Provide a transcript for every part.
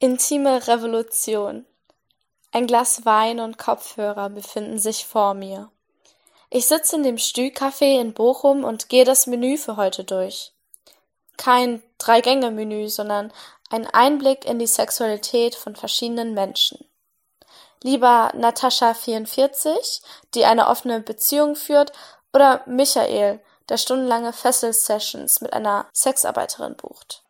Intime Revolution. Ein Glas Wein und Kopfhörer befinden sich vor mir. Ich sitze in dem Stühlcafé in Bochum und gehe das Menü für heute durch. Kein Drei-Gänge-Menü, sondern ein Einblick in die Sexualität von verschiedenen Menschen. Lieber Natascha 44, die eine offene Beziehung führt, oder Michael, der stundenlange Fessel-Sessions mit einer Sexarbeiterin bucht.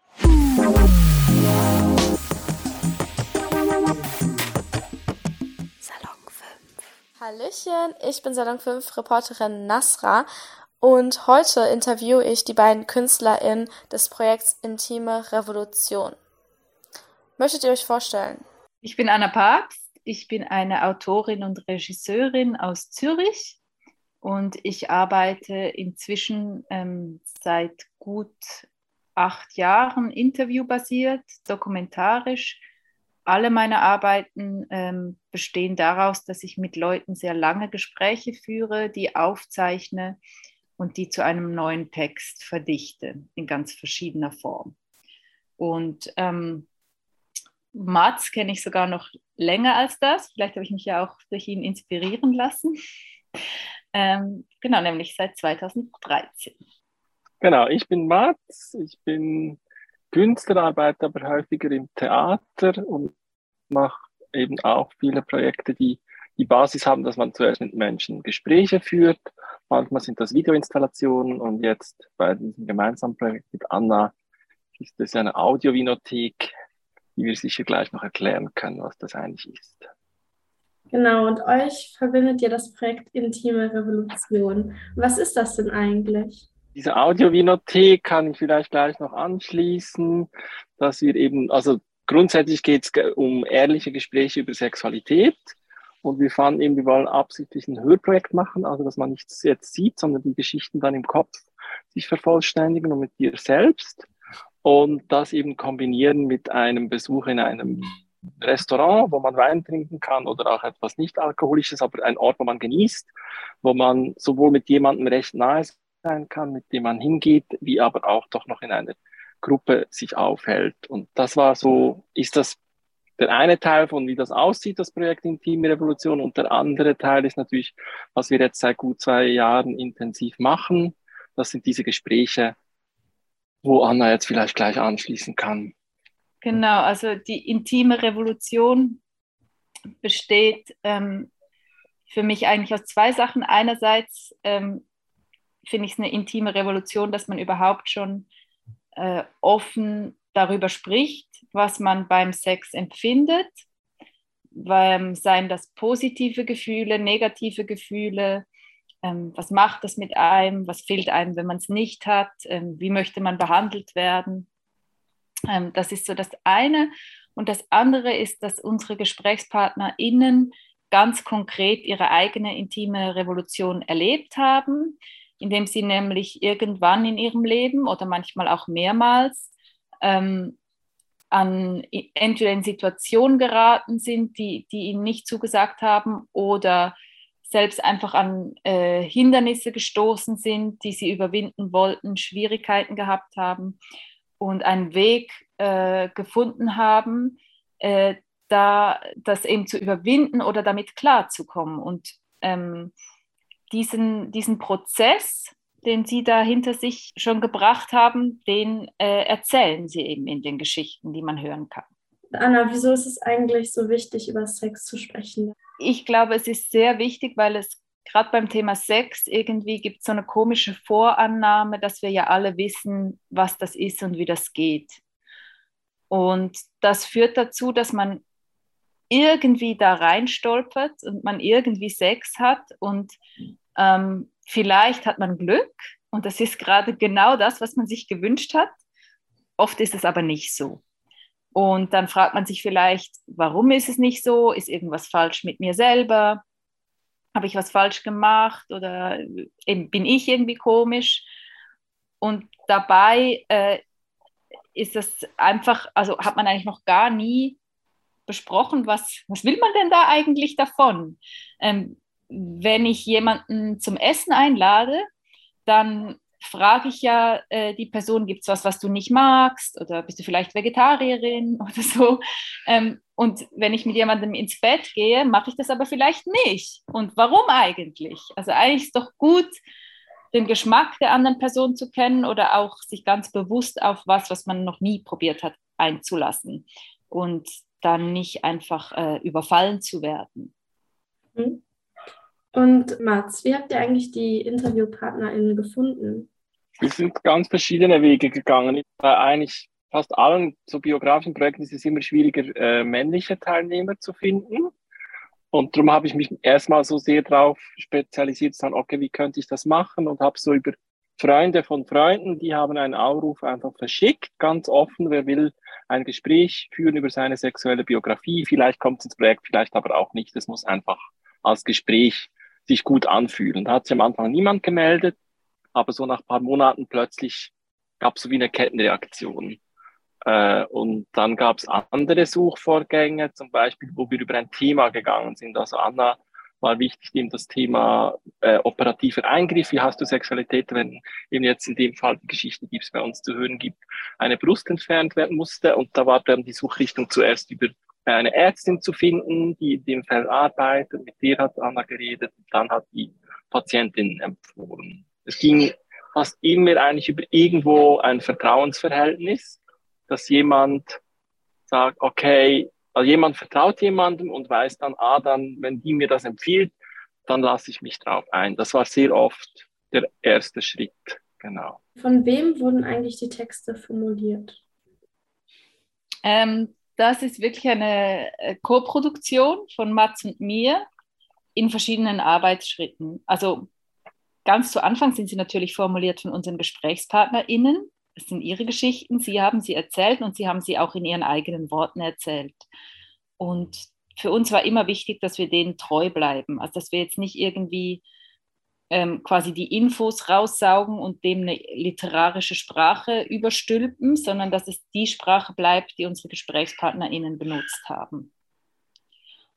Hallöchen, ich bin Salon 5 Reporterin Nasra und heute interviewe ich die beiden KünstlerInnen des Projekts Intime Revolution. Möchtet ihr euch vorstellen? Ich bin Anna Papst, ich bin eine Autorin und Regisseurin aus Zürich und ich arbeite inzwischen ähm, seit gut acht Jahren interviewbasiert, dokumentarisch. Alle meine Arbeiten ähm, bestehen daraus, dass ich mit Leuten sehr lange Gespräche führe, die aufzeichne und die zu einem neuen Text verdichte in ganz verschiedener Form. Und ähm, Mats kenne ich sogar noch länger als das. Vielleicht habe ich mich ja auch durch ihn inspirieren lassen. Ähm, genau, nämlich seit 2013. Genau, ich bin Mats, ich bin Künstler, arbeite aber häufiger im Theater und mache eben auch viele Projekte, die die Basis haben, dass man zuerst mit Menschen Gespräche führt. Manchmal sind das Videoinstallationen und jetzt bei diesem gemeinsamen Projekt mit Anna ist es eine Audiovinothek, die wir sicher gleich noch erklären können, was das eigentlich ist. Genau, und euch verbindet ja das Projekt Intime Revolution. Was ist das denn eigentlich? Diese Audiovinothek kann ich vielleicht gleich noch anschließen, dass wir eben, also grundsätzlich geht es um ehrliche Gespräche über Sexualität. Und wir fanden eben, wir wollen absichtlich ein Hörprojekt machen, also dass man nichts jetzt sieht, sondern die Geschichten dann im Kopf sich vervollständigen und mit dir selbst. Und das eben kombinieren mit einem Besuch in einem Restaurant, wo man Wein trinken kann oder auch etwas nicht alkoholisches, aber ein Ort, wo man genießt, wo man sowohl mit jemandem recht nahe sein kann, mit dem man hingeht, wie aber auch doch noch in einer Gruppe sich aufhält. Und das war so, ist das der eine Teil von, wie das aussieht, das Projekt Intime Revolution. Und der andere Teil ist natürlich, was wir jetzt seit gut zwei Jahren intensiv machen. Das sind diese Gespräche, wo Anna jetzt vielleicht gleich anschließen kann. Genau, also die intime Revolution besteht ähm, für mich eigentlich aus zwei Sachen. Einerseits ähm, finde ich es eine intime Revolution, dass man überhaupt schon äh, offen darüber spricht, was man beim Sex empfindet. Ähm, seien das positive Gefühle, negative Gefühle, ähm, was macht das mit einem, was fehlt einem, wenn man es nicht hat, ähm, wie möchte man behandelt werden. Ähm, das ist so das eine. Und das andere ist, dass unsere GesprächspartnerInnen ganz konkret ihre eigene intime Revolution erlebt haben, indem sie nämlich irgendwann in ihrem Leben oder manchmal auch mehrmals ähm, an entweder in Situationen geraten sind, die, die ihnen nicht zugesagt haben oder selbst einfach an äh, Hindernisse gestoßen sind, die sie überwinden wollten, Schwierigkeiten gehabt haben und einen Weg äh, gefunden haben, äh, da das eben zu überwinden oder damit klarzukommen. Und ähm, diesen, diesen Prozess, den Sie da hinter sich schon gebracht haben, den äh, erzählen Sie eben in den Geschichten, die man hören kann. Anna, wieso ist es eigentlich so wichtig, über Sex zu sprechen? Ich glaube, es ist sehr wichtig, weil es gerade beim Thema Sex irgendwie gibt so eine komische Vorannahme, dass wir ja alle wissen, was das ist und wie das geht. Und das führt dazu, dass man irgendwie da reinstolpert und man irgendwie Sex hat und ähm, vielleicht hat man Glück und das ist gerade genau das, was man sich gewünscht hat. Oft ist es aber nicht so. Und dann fragt man sich vielleicht, warum ist es nicht so? Ist irgendwas falsch mit mir selber? habe ich was falsch gemacht oder eben bin ich irgendwie komisch. Und dabei äh, ist das einfach, also hat man eigentlich noch gar nie besprochen, was, was will man denn da eigentlich davon? Ähm, wenn ich jemanden zum Essen einlade, dann frage ich ja äh, die Person, gibt es was, was du nicht magst oder bist du vielleicht Vegetarierin oder so. Ähm, und wenn ich mit jemandem ins Bett gehe, mache ich das aber vielleicht nicht. Und warum eigentlich? Also eigentlich ist doch gut, den Geschmack der anderen Person zu kennen oder auch sich ganz bewusst auf was, was man noch nie probiert hat, einzulassen und dann nicht einfach äh, überfallen zu werden. Mhm. Und Mats, wie habt ihr eigentlich die InterviewpartnerInnen gefunden? Wir sind ganz verschiedene Wege gegangen. Bei eigentlich fast allen so biografischen Projekten ist es immer schwieriger, äh, männliche Teilnehmer zu finden. Und darum habe ich mich erstmal so sehr darauf spezialisiert, zu sagen, okay, wie könnte ich das machen? Und habe so über Freunde von Freunden, die haben einen Aufruf einfach verschickt, ganz offen, wer will ein Gespräch führen über seine sexuelle Biografie. Vielleicht kommt es ins Projekt, vielleicht aber auch nicht. Es muss einfach als Gespräch sich gut anfühlen. Da hat sich am Anfang niemand gemeldet, aber so nach ein paar Monaten plötzlich gab es so wie eine Kettenreaktion. Äh, und dann gab es andere Suchvorgänge, zum Beispiel, wo wir über ein Thema gegangen sind. Also Anna war wichtig, eben das Thema äh, operativer Eingriff. Wie hast du Sexualität, wenn eben jetzt in dem Fall die Geschichte, die es bei uns zu hören gibt, eine Brust entfernt werden musste. Und da war dann die Suchrichtung zuerst über eine Ärztin zu finden, die in dem Fall arbeitet. Mit der hat Anna geredet. Und dann hat die Patientin empfohlen. Es ging fast immer eigentlich über irgendwo ein Vertrauensverhältnis dass jemand sagt, okay, also jemand vertraut jemandem und weiß dann, ah, dann, wenn die mir das empfiehlt, dann lasse ich mich drauf ein. Das war sehr oft der erste Schritt, genau. Von wem wurden eigentlich die Texte formuliert? Ähm, das ist wirklich eine äh, Co-Produktion von Mats und mir in verschiedenen Arbeitsschritten. Also ganz zu Anfang sind sie natürlich formuliert von unseren GesprächspartnerInnen, es sind ihre Geschichten, sie haben sie erzählt und sie haben sie auch in ihren eigenen Worten erzählt. Und für uns war immer wichtig, dass wir denen treu bleiben. Also dass wir jetzt nicht irgendwie ähm, quasi die Infos raussaugen und dem eine literarische Sprache überstülpen, sondern dass es die Sprache bleibt, die unsere GesprächspartnerInnen benutzt haben.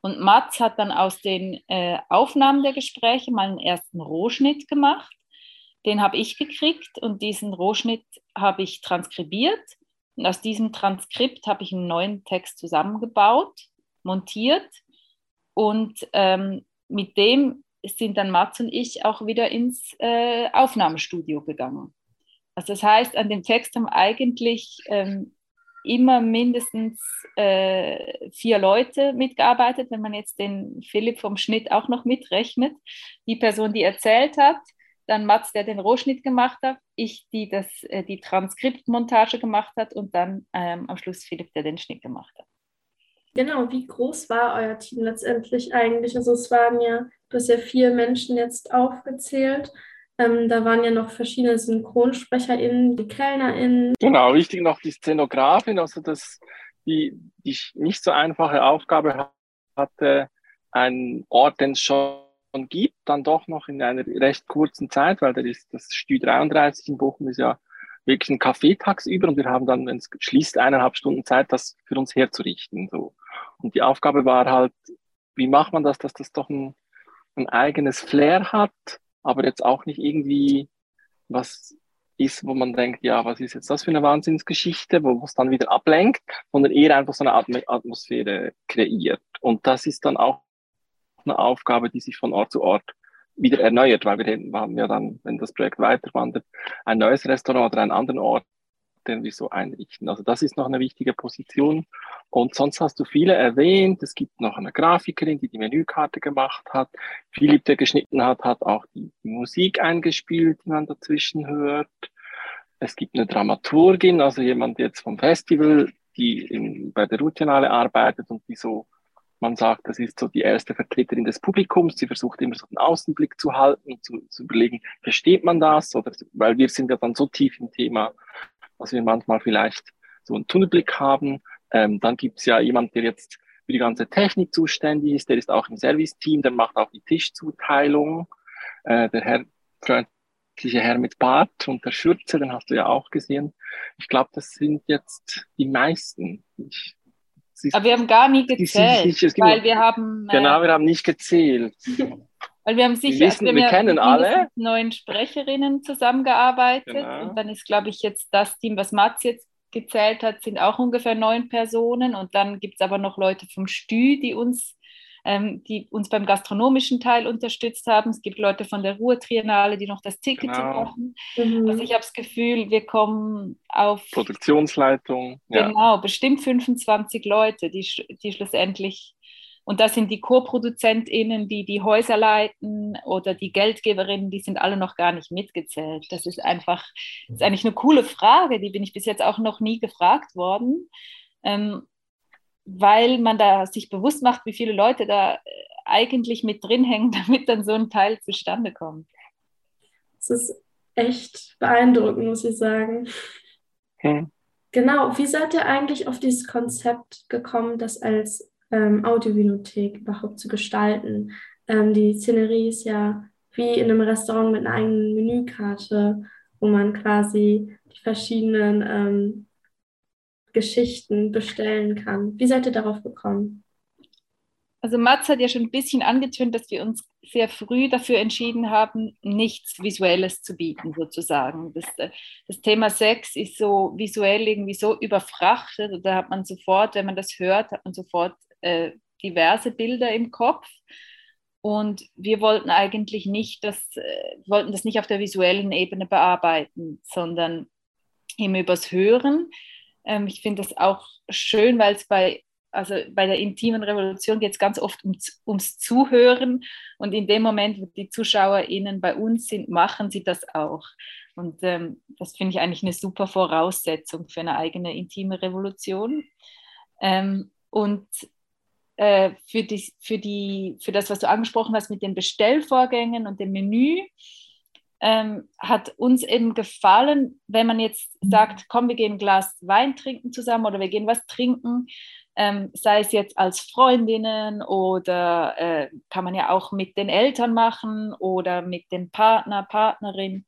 Und Mats hat dann aus den äh, Aufnahmen der Gespräche mal einen ersten Rohschnitt gemacht den habe ich gekriegt und diesen Rohschnitt habe ich transkribiert. Und aus diesem Transkript habe ich einen neuen Text zusammengebaut, montiert und ähm, mit dem sind dann Mats und ich auch wieder ins äh, Aufnahmestudio gegangen. Also das heißt, an dem Text haben eigentlich ähm, immer mindestens äh, vier Leute mitgearbeitet, wenn man jetzt den Philipp vom Schnitt auch noch mitrechnet. Die Person, die erzählt hat, dann Mats, der den Rohschnitt gemacht hat, ich, die das, äh, die Transkriptmontage gemacht hat und dann ähm, am Schluss Philipp, der den Schnitt gemacht hat. Genau, wie groß war euer Team letztendlich eigentlich? Also es waren ja, du hast ja vier Menschen jetzt aufgezählt. Ähm, da waren ja noch verschiedene SynchronsprecherInnen, die KellnerInnen. Genau, wichtig noch die Szenografin, also das, die, die nicht so einfache Aufgabe hatte, einen Ort, den schon gibt, dann doch noch in einer recht kurzen Zeit, weil da ist das Stü 33 in Bochum ist ja wirklich ein Café tagsüber und wir haben dann, wenn es schließt, eineinhalb Stunden Zeit, das für uns herzurichten. So. Und die Aufgabe war halt, wie macht man das, dass das doch ein, ein eigenes Flair hat, aber jetzt auch nicht irgendwie was ist, wo man denkt, ja, was ist jetzt das für eine Wahnsinnsgeschichte, wo es dann wieder ablenkt, sondern eher einfach so eine Atmosphäre kreiert. Und das ist dann auch eine Aufgabe, die sich von Ort zu Ort wieder erneuert, weil wir haben ja dann, wenn das Projekt weiterwandert, ein neues Restaurant oder einen anderen Ort, den wir so einrichten. Also das ist noch eine wichtige Position. Und sonst hast du viele erwähnt. Es gibt noch eine Grafikerin, die die Menükarte gemacht hat. Philipp, der geschnitten hat, hat auch die, Musik eingespielt, die man dazwischen hört. Es gibt eine Dramaturgin, also jemand jetzt vom Festival, die in, bei der Routinale arbeitet und die so man sagt, das ist so die erste Vertreterin des Publikums. Sie versucht immer so den Außenblick zu halten und zu, zu überlegen, versteht man das? Oder, weil wir sind ja dann so tief im Thema, dass wir manchmal vielleicht so einen Tunnelblick haben. Ähm, dann gibt es ja jemand, der jetzt für die ganze Technik zuständig ist. Der ist auch im Serviceteam, der macht auch die Tischzuteilung. Äh, der Herr, freundliche Herr mit Bart und der Schürze, den hast du ja auch gesehen. Ich glaube, das sind jetzt die meisten. Ich aber wir haben gar nie gezählt, weil wir haben... Äh, genau, wir haben nicht gezählt. Weil wir haben sicher, wir, wissen, wir, wir kennen alle. neun Sprecherinnen zusammengearbeitet Genau. und dann ist, glaube ich, jetzt das Team, was Mats jetzt gezählt hat, sind auch ungefähr neun Personen und dann gibt es aber noch Leute vom Stü, die uns, ähm, die uns beim gastronomischen Teil unterstützt haben. Es gibt Leute von der Ruhr-Triennale, die noch das Ticket Genau. machen. Mhm. Also ich habe das Gefühl, wir kommen auf Produktionsleitung. Ja. Genau, bestimmt 25 Leute, die, die schlussendlich, und das sind die Co-ProduzentInnen, die die Häuser leiten oder die Geldgeberinnen, die sind alle noch gar nicht mitgezählt. Das ist einfach, das ist eigentlich eine coole Frage, die bin ich bis jetzt auch noch nie gefragt worden, ähm, weil man da sich bewusst macht, wie viele Leute da äh, eigentlich mit drin hängen, damit dann so ein Teil zustande kommt. Es ist echt beeindruckend, muss ich sagen. Hm. Genau, wie seid ihr eigentlich auf dieses Konzept gekommen, das als ähm, Audiovinothek überhaupt zu gestalten? Ähm, die Szenerie ist ja wie in einem Restaurant mit einer eigenen Menükarte, wo man quasi die verschiedenen ähm, Geschichten bestellen kann. Wie seid ihr darauf gekommen? Also Mats hat ja schon ein bisschen angetönt, dass wir uns sehr früh dafür entschieden haben, nichts Visuelles zu bieten, sozusagen. Das, äh, das Thema Sex ist so visuell irgendwie so überfrachtet, da hat man sofort, wenn man das hört, hat man sofort äh, diverse Bilder im Kopf. Und wir wollten eigentlich nicht das, äh, wollten das nicht auf der visuellen Ebene bearbeiten, sondern eben übers Hören. Ähm, ich finde das auch schön, weil es bei also bei der intimen Revolution geht es ganz oft ums, ums Zuhören und in dem Moment, wo die ZuschauerInnen bei uns sind, machen sie das auch. Und ähm, das finde ich eigentlich eine super Voraussetzung für eine eigene intime Revolution. Ähm, und äh, für, die, für, die, für das, was du angesprochen hast mit den Bestellvorgängen und dem Menü, ähm, hat uns eben gefallen, wenn man jetzt sagt, komm, wir gehen ein Glas Wein trinken zusammen oder wir gehen was trinken, ähm, sei es jetzt als Freundinnen oder äh, kann man ja auch mit den Eltern machen oder mit dem Partner, Partnerin,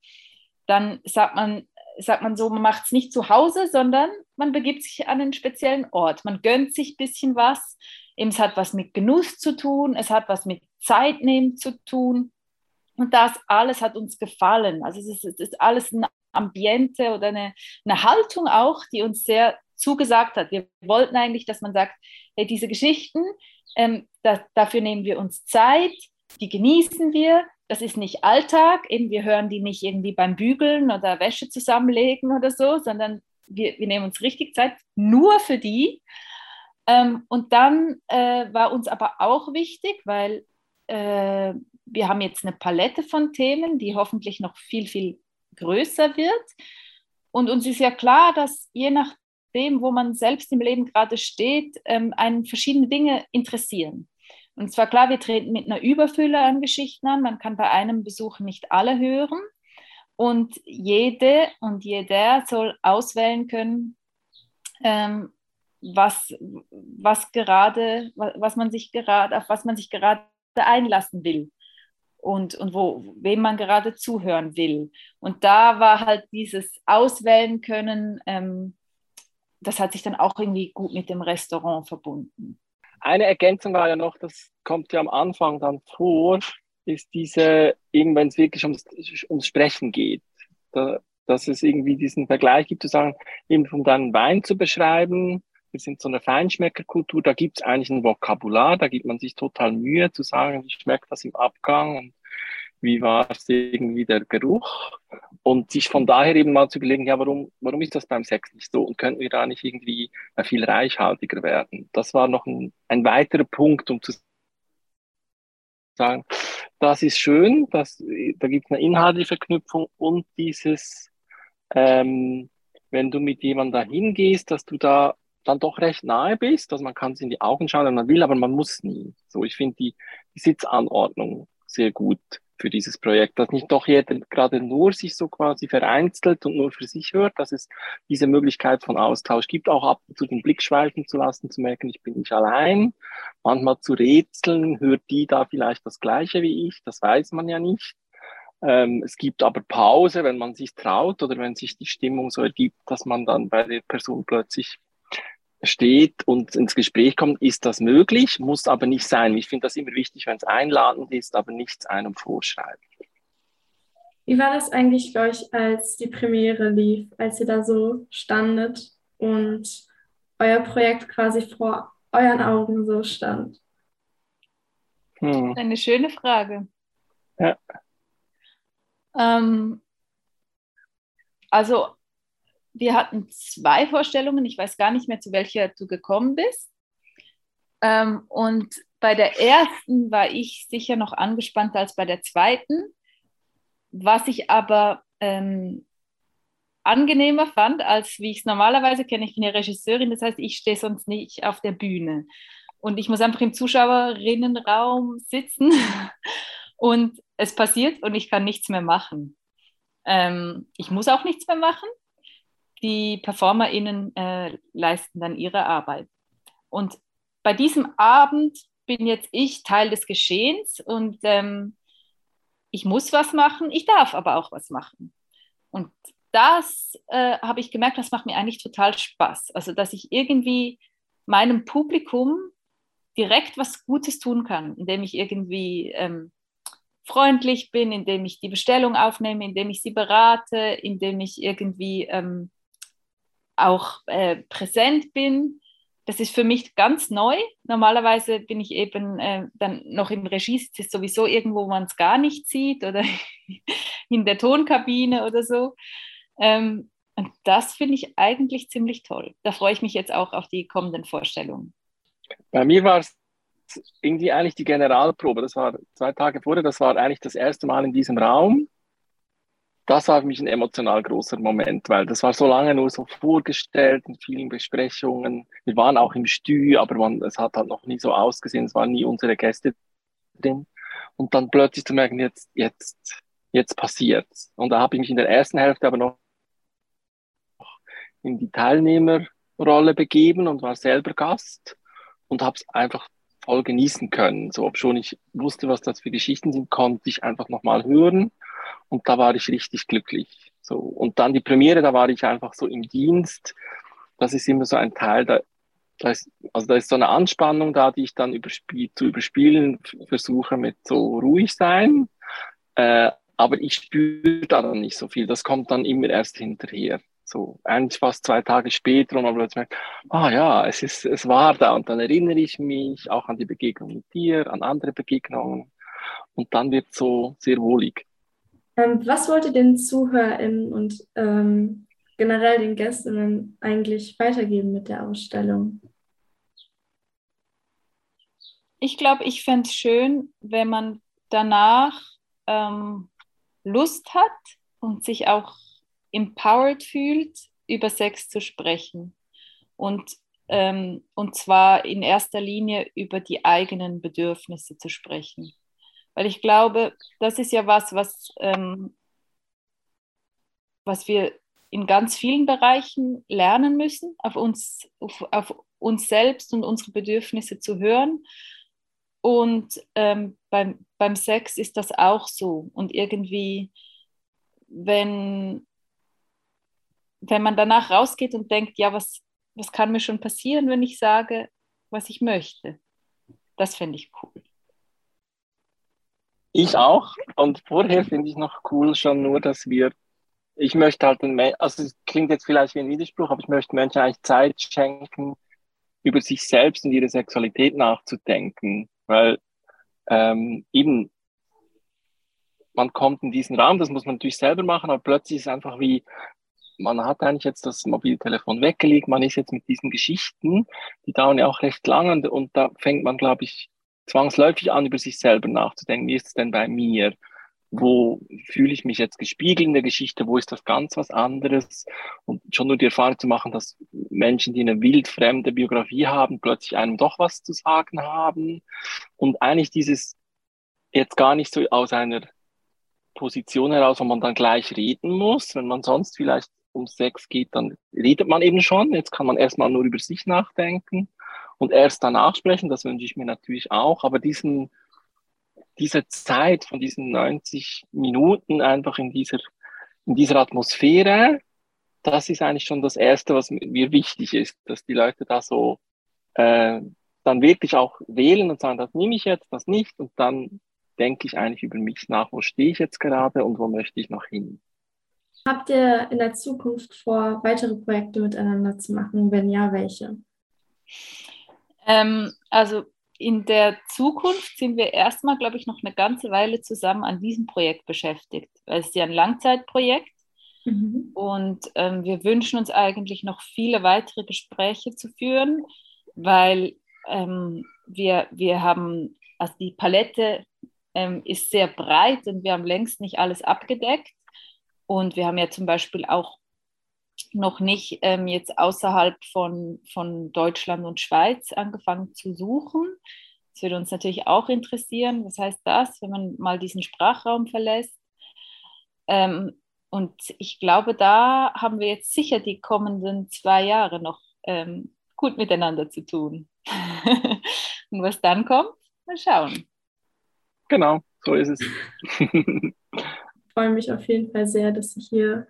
dann sagt man, sagt man so, man macht es nicht zu Hause, sondern man begibt sich an einen speziellen Ort. Man gönnt sich ein bisschen was. Es hat was mit Genuss zu tun, es hat was mit Zeit nehmen zu tun. Und das alles hat uns gefallen. Also es ist, es ist alles ein Ambiente oder eine, eine Haltung auch, die uns sehr zugesagt hat. Wir wollten eigentlich, dass man sagt, hey, diese Geschichten, ähm, da, dafür nehmen wir uns Zeit, die genießen wir. Das ist nicht Alltag, eben wir hören die nicht irgendwie beim Bügeln oder Wäsche zusammenlegen oder so, sondern wir, wir nehmen uns richtig Zeit nur für die. Ähm, und dann äh, war uns aber auch wichtig, weil äh, wir haben jetzt eine Palette von Themen, die hoffentlich noch viel, viel größer wird. Und uns ist ja klar, dass je nachdem, wo man selbst im Leben gerade steht, ähm, einen verschiedene Dinge interessieren. Und zwar klar, wir treten mit einer Überfülle an Geschichten an. Man kann bei einem Besuch nicht alle hören. Und jede und jeder soll auswählen können, ähm, was, was gerade, was man sich gerade, auf was man sich gerade einlassen will und, und wo, wem man gerade zuhören will. Und da war halt dieses Auswählen können, ähm, das hat sich dann auch irgendwie gut mit dem Restaurant verbunden. Eine Ergänzung war ja noch, das kommt ja am Anfang dann vor, ist diese, wenn es wirklich ums, ums Sprechen geht, da, dass es irgendwie diesen Vergleich gibt, zu sagen, eben um deinen Wein zu beschreiben, wir sind so eine Feinschmeckerkultur, da gibt es eigentlich ein Vokabular, da gibt man sich total Mühe zu sagen, wie schmeckt das im Abgang und wie war es irgendwie der Geruch und sich von daher eben mal zu überlegen, ja, warum, warum ist das beim Sex nicht so und könnten wir da nicht irgendwie viel reichhaltiger werden? Das war noch ein, ein weiterer Punkt, um zu sagen, das ist schön, das, da gibt es eine inhaltliche Verknüpfung und dieses, ähm, wenn du mit jemandem da hingehst, dass du da dann doch recht nahe bist, dass man kann es in die Augen schauen, wenn man will, aber man muss nie. So, ich finde die, die Sitzanordnung sehr gut für dieses Projekt, dass nicht doch jeder gerade nur sich so quasi vereinzelt und nur für sich hört, dass es diese Möglichkeit von Austausch gibt, auch ab und zu den Blick schweifen zu lassen, zu merken, ich bin nicht allein, manchmal zu rätseln, hört die da vielleicht das Gleiche wie ich, das weiß man ja nicht. Ähm, es gibt aber Pause, wenn man sich traut oder wenn sich die Stimmung so ergibt, dass man dann bei der Person plötzlich steht und ins Gespräch kommt, ist das möglich, muss aber nicht sein. Ich finde das immer wichtig, wenn es einladend ist, aber nichts einem vorschreibt. Wie war das eigentlich bei euch, als die Premiere lief, als ihr da so standet und euer Projekt quasi vor euren Augen so stand? Hm. Eine schöne Frage. Ja. Ähm, also wir hatten zwei Vorstellungen. Ich weiß gar nicht mehr, zu welcher du gekommen bist. Ähm, und bei der ersten war ich sicher noch angespannter als bei der zweiten. Was ich aber ähm, angenehmer fand, als wie ich es normalerweise kenne. Ich bin ja Regisseurin, das heißt, ich stehe sonst nicht auf der Bühne. Und ich muss einfach im Zuschauerinnenraum sitzen und es passiert und ich kann nichts mehr machen. Ähm, ich muss auch nichts mehr machen die PerformerInnen äh, leisten dann ihre Arbeit. Und bei diesem Abend bin jetzt ich Teil des Geschehens und ähm, ich muss was machen, ich darf aber auch was machen. Und das äh, habe ich gemerkt, das macht mir eigentlich total Spaß. Also, dass ich irgendwie meinem Publikum direkt was Gutes tun kann, indem ich irgendwie ähm, freundlich bin, indem ich die Bestellung aufnehme, indem ich sie berate, indem ich irgendwie ähm, auch äh, präsent bin. Das ist für mich ganz neu. Normalerweise bin ich eben äh, dann noch im Regie, es ist sowieso irgendwo, wo man es gar nicht sieht oder in der Tonkabine oder so. Ähm, und das finde ich eigentlich ziemlich toll. Da freue ich mich jetzt auch auf die kommenden Vorstellungen. Bei mir war es irgendwie eigentlich die Generalprobe. Das war zwei Tage vorher. Das war eigentlich das erste Mal in diesem Raum das war für mich ein emotional großer Moment, weil das war so lange nur so vorgestellt in vielen Besprechungen. Wir waren auch im Stü, aber man, es hat halt noch nie so ausgesehen, es waren nie unsere Gäste drin. Und dann plötzlich zu merken, jetzt, jetzt, jetzt passiert's. Und da habe ich mich in der ersten Hälfte aber noch in die Teilnehmerrolle begeben und war selber Gast und habe es einfach voll genießen können. So, ob schon ich wusste, was das für Geschichten sind, konnte ich einfach nochmal hören und da war ich richtig glücklich. So. Und dann die Premiere, da war ich einfach so im Dienst. Das ist immer so ein Teil, da, da ist, also da ist so eine Anspannung da, die ich dann überspiel, zu überspielen versuche mit so ruhig sein. Äh, aber ich spüre da dann nicht so viel. Das kommt dann immer erst hinterher. So, eigentlich fast zwei Tage später und man plötzlich merkt, ah ja, es ist, es war da und dann erinnere ich mich auch an die Begegnung mit dir, an andere Begegnungen und dann wird es so sehr wohlig. Ähm, was wollt ihr den ZuhörerInnen und ähm, generell den Gästinnen eigentlich weitergeben mit der Ausstellung? Ich glaube, ich fände es schön, wenn man danach ähm, Lust hat und sich auch empowered fühlt, über Sex zu sprechen. Und, ähm, und zwar in erster Linie über die eigenen Bedürfnisse zu sprechen. Weil ich glaube, das ist ja was, was, ähm, was wir in ganz vielen Bereichen lernen müssen, auf uns, auf, auf uns selbst und unsere Bedürfnisse zu hören. Und ähm, beim, beim Sex ist das auch so. Und irgendwie, wenn, wenn man danach rausgeht und denkt, ja, was, was kann mir schon passieren, wenn ich sage, was ich möchte? Das fände ich cool. Ich auch. Und vorher finde ich noch cool schon nur, dass wir, ich möchte halt, den, also es klingt jetzt vielleicht wie ein Widerspruch, aber ich möchte Menschen eigentlich Zeit schenken, über sich selbst und ihre Sexualität nachzudenken. Weil ähm, eben, man kommt in diesen Raum, das muss man natürlich selber machen, aber plötzlich ist es einfach wie, man hat eigentlich jetzt das Mobiltelefon weggelegt, man ist jetzt mit diesen Geschichten, die dauern ja auch recht lange und da fängt man, glaube ich, zwangsläufig an, über sich selber nachzudenken. Wie ist es denn bei mir? Wo fühle ich mich jetzt gespiegelt in der Geschichte? Wo ist das ganz was anderes? Und schon nur die Erfahrung zu machen, dass Menschen, die eine wildfremde Biografie haben, plötzlich einem doch was zu sagen haben. Und eigentlich dieses jetzt gar nicht so aus einer Position heraus, wo man dann gleich reden muss. Wenn man sonst vielleicht um Sex geht, dann redet man eben schon. Jetzt kann man erstmal nur über sich nachdenken und erst danach sprechen, das wünsche ich mir natürlich auch, aber diesen, diese Zeit von diesen 90 Minuten einfach in dieser, in dieser Atmosphäre das ist eigentlich schon das Erste, was mir wichtig ist, dass die Leute da so äh, dann wirklich auch wählen und sagen, das nehme ich jetzt, das nicht. Und dann denke ich eigentlich über mich nach, wo stehe ich jetzt gerade und wo möchte ich noch hin. Habt ihr in der Zukunft vor, weitere Projekte miteinander zu machen? Wenn ja, welche? Ähm, also in der Zukunft sind wir erstmal, glaube ich, noch eine ganze Weile zusammen an diesem Projekt beschäftigt. Es ist ja ein Langzeitprojekt mhm. und ähm, wir wünschen uns eigentlich noch viele weitere Gespräche zu führen, weil ähm, wir, wir haben, also die Palette ähm, ist sehr breit und wir haben längst nicht alles abgedeckt. Und wir haben ja zum Beispiel auch noch nicht ähm, jetzt außerhalb von, von Deutschland und Schweiz angefangen zu suchen. Das würde uns natürlich auch interessieren. Was heißt das, wenn man mal diesen Sprachraum verlässt? Ähm, und ich glaube, da haben wir jetzt sicher die kommenden zwei Jahre noch ähm, gut miteinander zu tun. und was dann kommt, mal schauen. Genau, so ist es. ich freue mich auf jeden Fall sehr, dass ich hier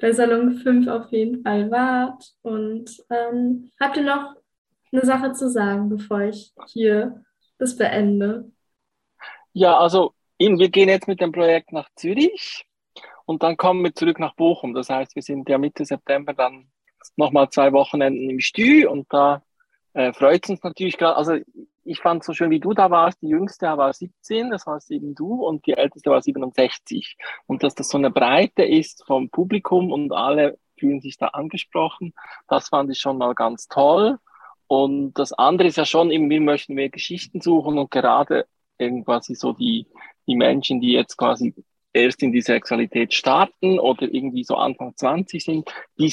bei Salon 5 auf jeden Fall wart. Und ähm, habt ihr noch eine Sache zu sagen, bevor ich hier das beende? Ja, also wir gehen jetzt mit dem Projekt nach Zürich und dann kommen wir zurück nach Bochum. Das heißt, wir sind ja Mitte September dann nochmal zwei Wochenenden im Stü und da äh, freut es uns natürlich gerade. Also ich fand so schön, wie du da warst. Die jüngste war 17, das warst eben du, und die älteste war 67. Und dass das so eine Breite ist vom Publikum und alle fühlen sich da angesprochen, das fand ich schon mal ganz toll. Und das andere ist ja schon, eben, wir möchten mehr Geschichten suchen und gerade quasi so die, die Menschen, die jetzt quasi erst in die Sexualität starten oder irgendwie so Anfang 20 sind, die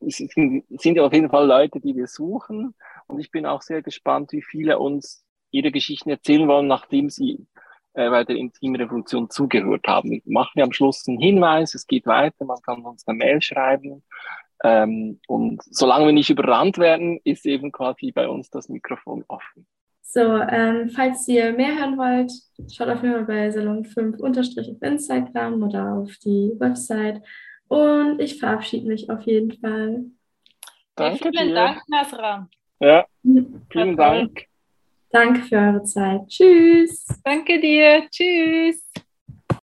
sind, sind auf jeden Fall Leute, die wir suchen. Und ich bin auch sehr gespannt, wie viele uns ihre Geschichten erzählen wollen, nachdem sie äh, bei der Intimrevolution zugehört haben. Machen wir am Schluss einen Hinweis, es geht weiter, man kann uns eine Mail schreiben. Ähm, und solange wir nicht überrannt werden, ist eben quasi bei uns das Mikrofon offen. So, ähm, falls ihr mehr hören wollt, schaut auf jeden Fall bei Salon 5 unterstrich auf Instagram oder auf die Website. Und ich verabschiede mich auf jeden Fall. Danke Vielen dir. Dank, Nasra. Ja, vielen Dank. Danke für eure Zeit. Tschüss. Danke dir. Tschüss.